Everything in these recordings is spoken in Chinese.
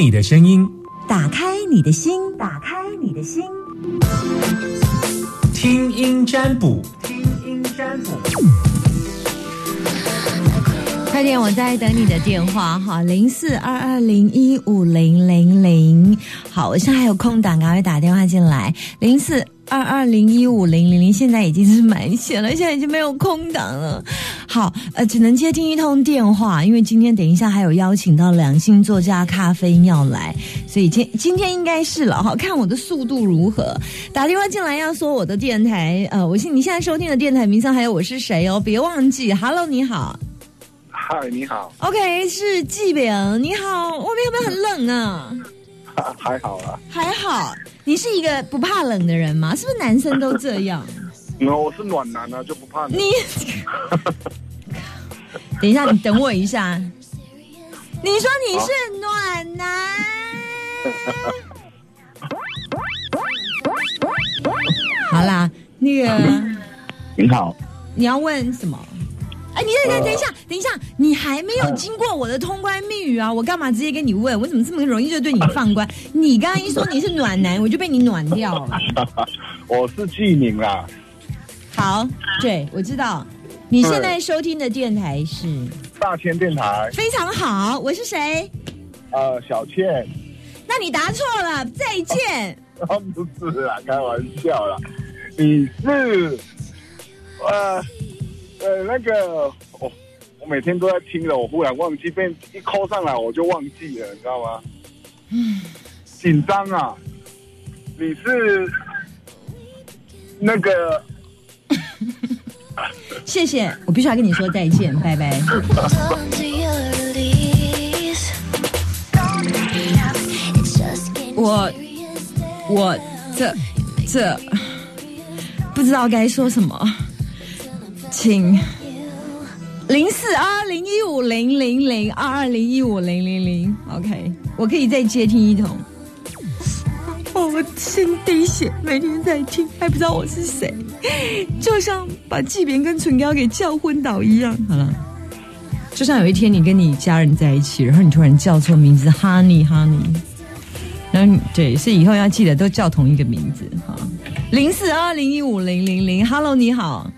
听你的声音，打开你的心，打开你的心，听音占卜，听音占卜。快点，我在等你的电话。哈，零四二二零一五零零零。好，我现在还有空档，赶快打电话进来，零四二二零一五零零零。现在已经是满线了，现在已经没有空档了。好，呃，只能接听一通电话，因为今天等一下还有邀请到两性作家咖啡要来，所以今今天应该是了哈，看我的速度如何。打电话进来要说我的电台，呃，我现你现在收听的电台名称还有我是谁哦，别忘记，Hello，你好。嗨，你好。OK，是季饼，你好，外面会不会很冷啊？还好啦，还好，你是一个不怕冷的人吗？是不是男生都这样？那我是暖男啊，就不怕冷。你 等一下，你等我一下。你说你是暖男，好啦，那个你好，你要问什么？哎，你等等等一下，等一下，你还没有经过我的通关密语啊！我干嘛直接跟你问？我怎么这么容易就对你放关？你刚刚一说你是暖男，我就被你暖掉了。我是季宁啦，好，对我知道，你现在收听的电台是大千电台，非常好。我是谁？呃，小倩，那你答错了，再见。啊，不是啦，开玩笑啦，你是，呃，呃，那个，我我每天都在听的，我忽然忘记，被一扣上来我就忘记了，你知道吗？嗯紧张啊！你是那个 谢谢，我必须要跟你说再见，拜拜。我我这这不知道该说什么，请零四二零一五零零零二二零一五零零零，OK，我可以再接听一通。哦，我心滴血，每天在听，还不知道我是谁，就像把季别跟唇膏给叫昏倒一样。好了，就像有一天你跟你家人在一起，然后你突然叫错名字，Honey Honey。然后你对，所以以后要记得都叫同一个名字哈。零四二零一五零零零，Hello，你好，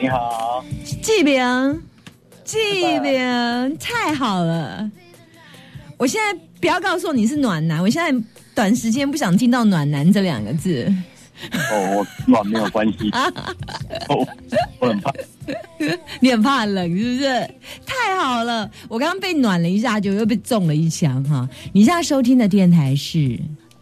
你好，季明，季明，太好了！我现在不要告诉我你是暖男，我现在短时间不想听到“暖男”这两个字。哦，我暖没有关系，我 我很怕，你很怕冷是不是？太好了，我刚刚被暖了一下，就又被中了一枪哈。你现在收听的电台是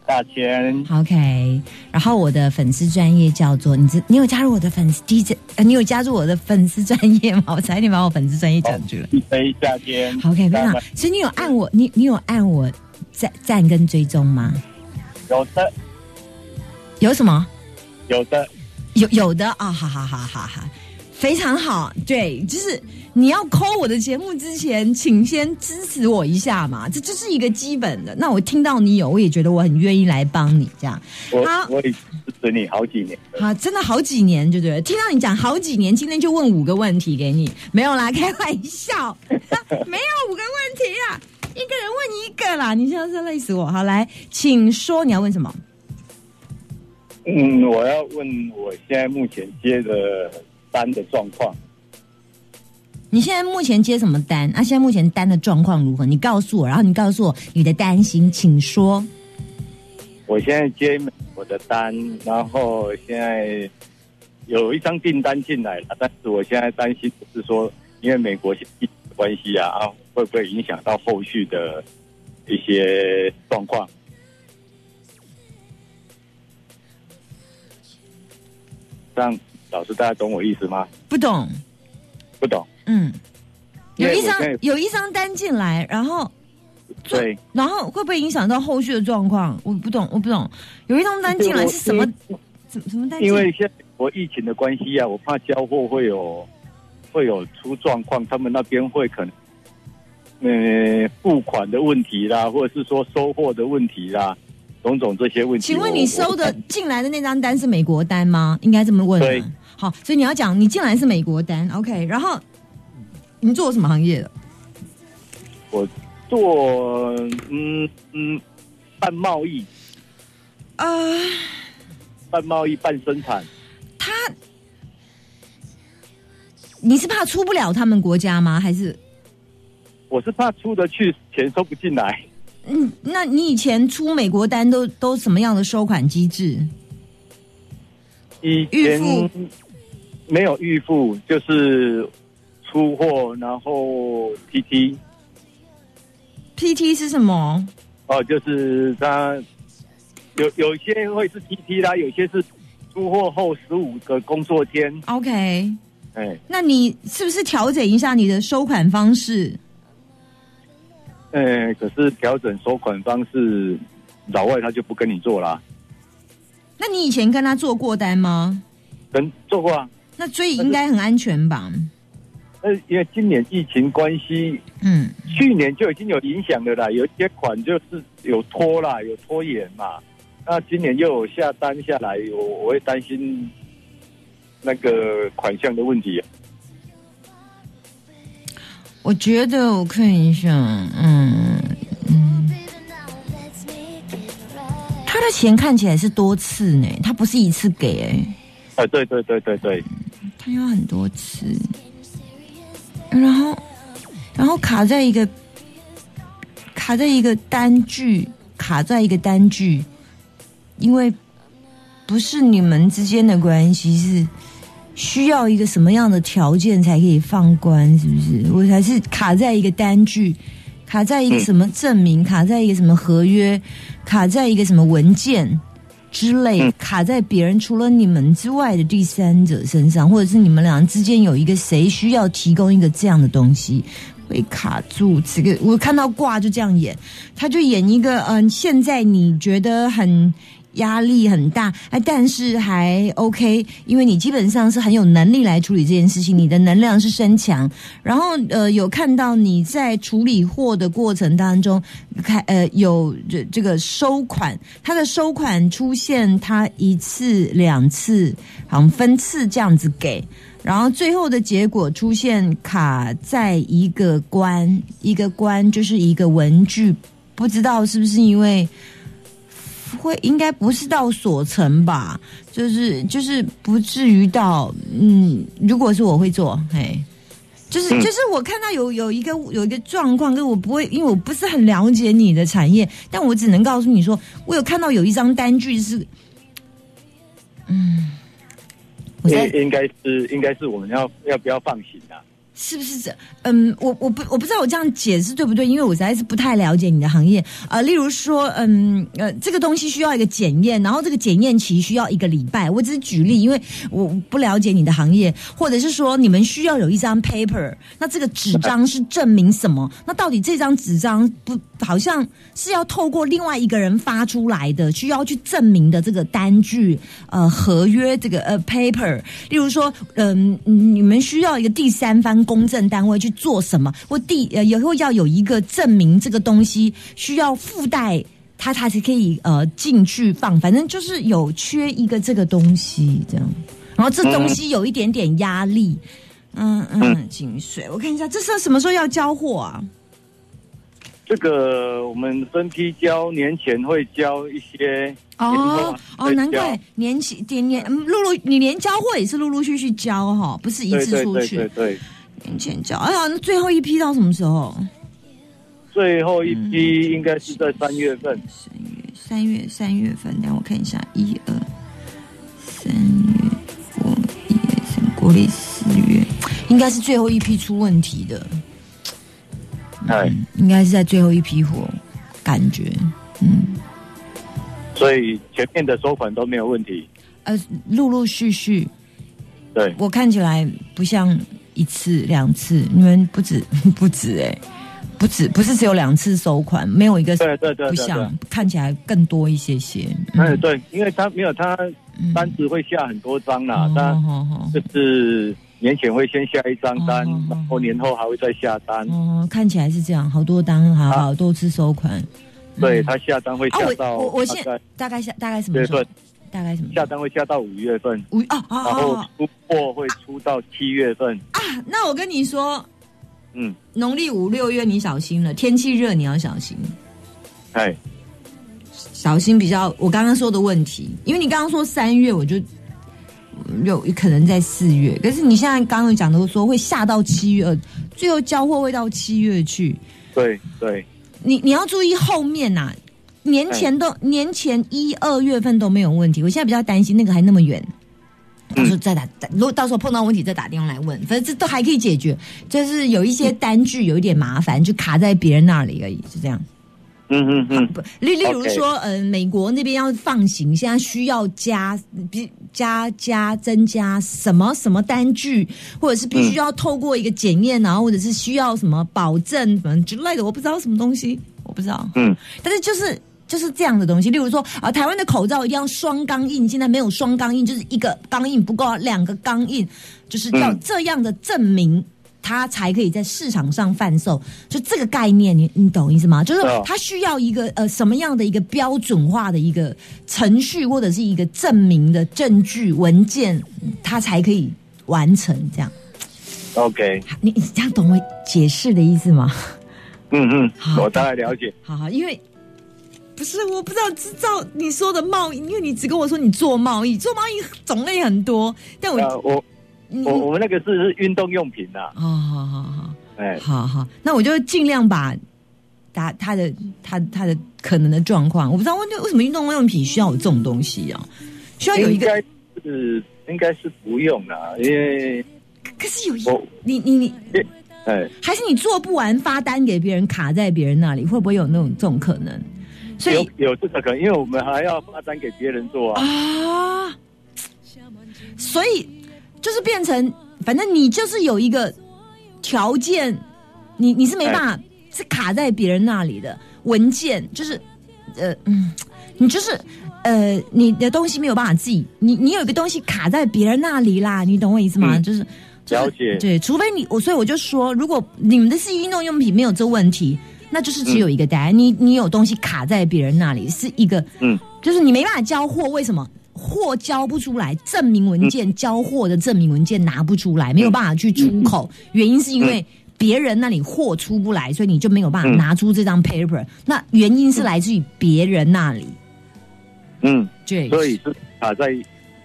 大千 OK，然后我的粉丝专业叫做你知你有加入我的粉丝 DJ，呃，你有加入我的粉丝专业吗？我差一点把我粉丝专业讲出来。一杯夏天 OK，非常好，所以你有按我，你你有按我赞赞跟追踪吗？有的有什么？有的，有有的啊，好好好好好，非常好。对，就是你要抠我的节目之前，请先支持我一下嘛，这就是一个基本的。那我听到你有，我也觉得我很愿意来帮你这样。我好我也支持你好几年了。好，真的好几年，对不对？听到你讲好几年，今天就问五个问题给你，没有啦，开玩笑，没有五个问题啊，一个人问一个啦，你现在是累死我。好，来，请说你要问什么？嗯，我要问我现在目前接的单的状况。你现在目前接什么单？啊，现在目前单的状况如何？你告诉我，然后你告诉我你的担心，请说。我现在接美国的单，然后现在有一张订单进来了，但是我现在担心的是说，因为美国关系啊，啊，会不会影响到后续的一些状况？这样，老师大家懂我意思吗？不懂，不懂。嗯，有一张有一张单进来，然后对，然后会不会影响到后续的状况？我不懂，我不懂。有一张单进来是什么？什么什么单因？为现在美国疫情的关系啊，我怕交货会有会有出状况，他们那边会可能呃付款的问题啦，或者是说收货的问题啦，种种这些问题。请问你收的进来的那张单是美国单吗？应该这么问对啊。好，所以你要讲你进来是美国单，OK。然后你做什么行业的？我做嗯嗯半贸易、呃，半贸易、半生产。他，你是怕出不了他们国家吗？还是我是怕出得去，钱收不进来。嗯，那你以前出美国单都都什么样的收款机制？以预前付没有预付，就是出货，然后 PT PT 是什么？哦，就是他有有一些会是 PT 啦，有些是出货后十五个工作天。OK，哎那你是不是调整一下你的收款方式？哎，可是调整收款方式，老外他就不跟你做啦。那你以前跟他做过单吗？跟做过啊，那所以应该很安全吧？呃，因为今年疫情关系，嗯，去年就已经有影响了啦，有一些款就是有拖啦，有拖延嘛。那今年又有下单下来，我我会担心那个款项的问题、啊。我觉得我看一下，嗯嗯，他的钱看起来是多次呢，他不是一次给哎，啊，对对对对对，有很多次，然后然后卡在一个卡在一个单据，卡在一个单据，因为不是你们之间的关系，是需要一个什么样的条件才可以放关，是不是？我才是卡在一个单据，卡在一个什么证明，卡在一个什么合约，卡在一个什么文件。之类嗯卡在别人除了你们之外的第三者身上，或者是你们俩之间有一个谁需要提供一个这样的东西，会卡住。这个我看到挂就这样演，他就演一个嗯、现在你觉得很压力很大，哎，但是还 OK，因为你基本上是很有能力来处理这件事情，你的能量是身强。然后呃，有看到你在处理货的过程当中，看呃有这这个收款，它的收款出现它一次两次，好像分次这样子给。然后最后的结果出现卡在一个关，一个关就是一个文具，不知道是不是因为会应该不是到所成吧，就是就是不至于到嗯，如果是我会做，嘿。就是嗯就是我看到有有一个有一个状况，跟我不会，因为我不是很了解你的产业，但我只能告诉你说，我有看到有一张单据是，嗯，应应该是应该是我们要要不要放行啊？是不是这？嗯，我我不我不知道我这样解释对不对，因为我实在是不太了解你的行业、呃例如说，嗯呃，这个东西需要一个检验，然后这个检验期需要一个礼拜。我只是举例，因为我不了解你的行业，或者是说你们需要有一张 paper，那这个纸张是证明什么？那到底这张纸张不好像是要透过另外一个人发出来的，需要去证明的这个单据呃合约这个呃 paper，例如说，嗯、你们需要一个第三方公证单位去做什么，或第呃以后要有一个证明这个东西需要附带。他他才可以呃进去放，反正就是有缺一个这个东西这样，然后这东西有一点点压力，嗯嗯，井水，我看一下这是什么时候要交货啊？这个我们分批交，年前会交一些，哦哦，难怪年前年年嗯陆陆你连交货也是陆陆续续交哈，不是一对对对次出去。对对，年前交，哎呀，那最后一批到什么时候？最后一批应该是在三月份。三月三月三月份，等我看一下，一二三月我一二三国历四月，应该是最后一批出问题的，哎，应该是在最后一批货，感觉，嗯，所以前面的收款都没有问题。呃，陆陆续续，对，我看起来不像一次两次，你们不止 不止哎、不止不是只有两次收款，没有一个对对对对不像，看起来更多一些些。哎对，因为他没有他嗯。单子会下很多张啦，哦他就是年前会先下一张单然后年后还会再下单。哦，看起来是这样，好多单，好多次收款。对他下单会下到我我现大概下大概什么大概什么？下单会下到五月份，五哦哦然后啊出货会出到七月份。啊！那我跟你说，嗯，农历五六月你小心了，天气热你要小心，哎，小心比较我刚刚说的问题，因为你刚刚说三月，我就嗯有可能在四月，可是你现在刚刚讲的说会下到七月，最后交货会到七月去，对对，你你要注意后面呐、年前都年前一二月份都没有问题，我现在比较担心那个还那么远。到时候再打，如果到时候碰到问题再打电话来问，反正这都还可以解决，就是有一些单据有一点麻烦，就卡在别人那里而已，是这样。嗯嗯。嗯，不，例例如说，呃，美国那边要放行，现在需要加比加加增加什么什么单据，或者是必须要透过一个检验，然后或者是需要什么保证什么之类的，我不知道什么东西，我不知道。嗯，但是就是就是这样的东西，例如说啊，台湾的口罩一定要双钢印，现在没有双钢印，就是一个钢印不够，两个钢印，就是要嗯这样的证明。它才可以在市场上贩售，就这个概念，你你懂意思吗？就是哦它需要一个呃什么样的一个标准化的一个程序，或者是一个证明的证据文件，它才可以完成这样。，OK，你你这样懂我解释的意思吗？嗯嗯，我大概了解。好好，因为不是我不知道知道你说的贸易，因为你只跟我说你做贸易，做贸易种类很多，但我、呃，我我我们那个是是运动用品呐，哦，好好好哎，好好，那我就尽量把他他的他他的可能的状况，我不知道为为什么运动用品需要有这种东西啊？需要有一个，应该是应该是不用啦，因为可是有一我你你你哎，还是你做不完发单给别人卡在别人那里，会不会有那种这种可能？所以有有这个可能，因为我们还要发展给别人做啊。啊，所以就是变成，反正你就是有一个条件，你你是没办法是卡在别人那里的文件，就是呃嗯，你就是呃你的东西没有办法自己，你你有一个东西卡在别人那里啦，你懂我意思吗？嗯就是。就是了解对，除非你我，所以我就说，如果你们的是运动用品没有这问题，那就是只有一个答案。你你有东西卡在别人那里，是一个嗯，就是你没办法交货，为什么？货交不出来，证明文件、交货的证明文件拿不出来，没有办法去出口，原因是因为别人那里货出不来，所以你就没有办法嗯。拿出这张 paper。那原因是来自于别人那里，嗯，对，所以是卡在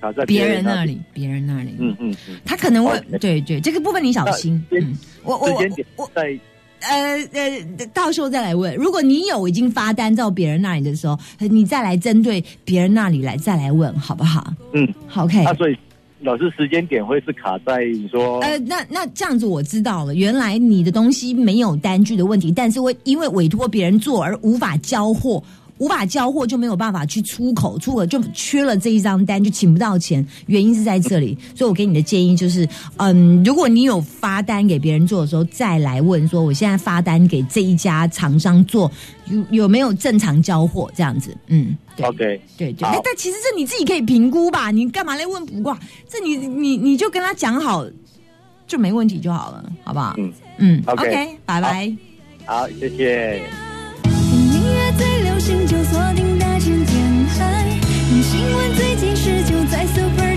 卡在别人。那里，别人那里，嗯嗯嗯，他可能会对对，这个部分你小心。嗯，我我我在呃呃，到时候再来问。如果你有已经发单到别人那里的时候，你再来针对别人那里来再来问，好不好？嗯，好，OK。啊，所以老师时间点会是卡在你说呃，那那这样子我知道了，原来你的东西没有单据的问题，但是会因为委托别人做而无法交货，无法交货就没有办法去出口，出口就缺了这一张单，就请不到钱，原因是在这里。所以我给你的建议就是，嗯，如果你有发单给别人做的时候，再来问说，我现在发单给这一家厂商做，有有没有正常交货这样子？嗯，对。OK，对对，好但但其实这你自己可以评估吧，你干嘛来问卜卦？这你你你就跟他讲好，就没问题就好了，好不好？嗯嗯 OK，拜拜。好，谢谢。最流行就锁定大千电台，你新闻最及时就在 Super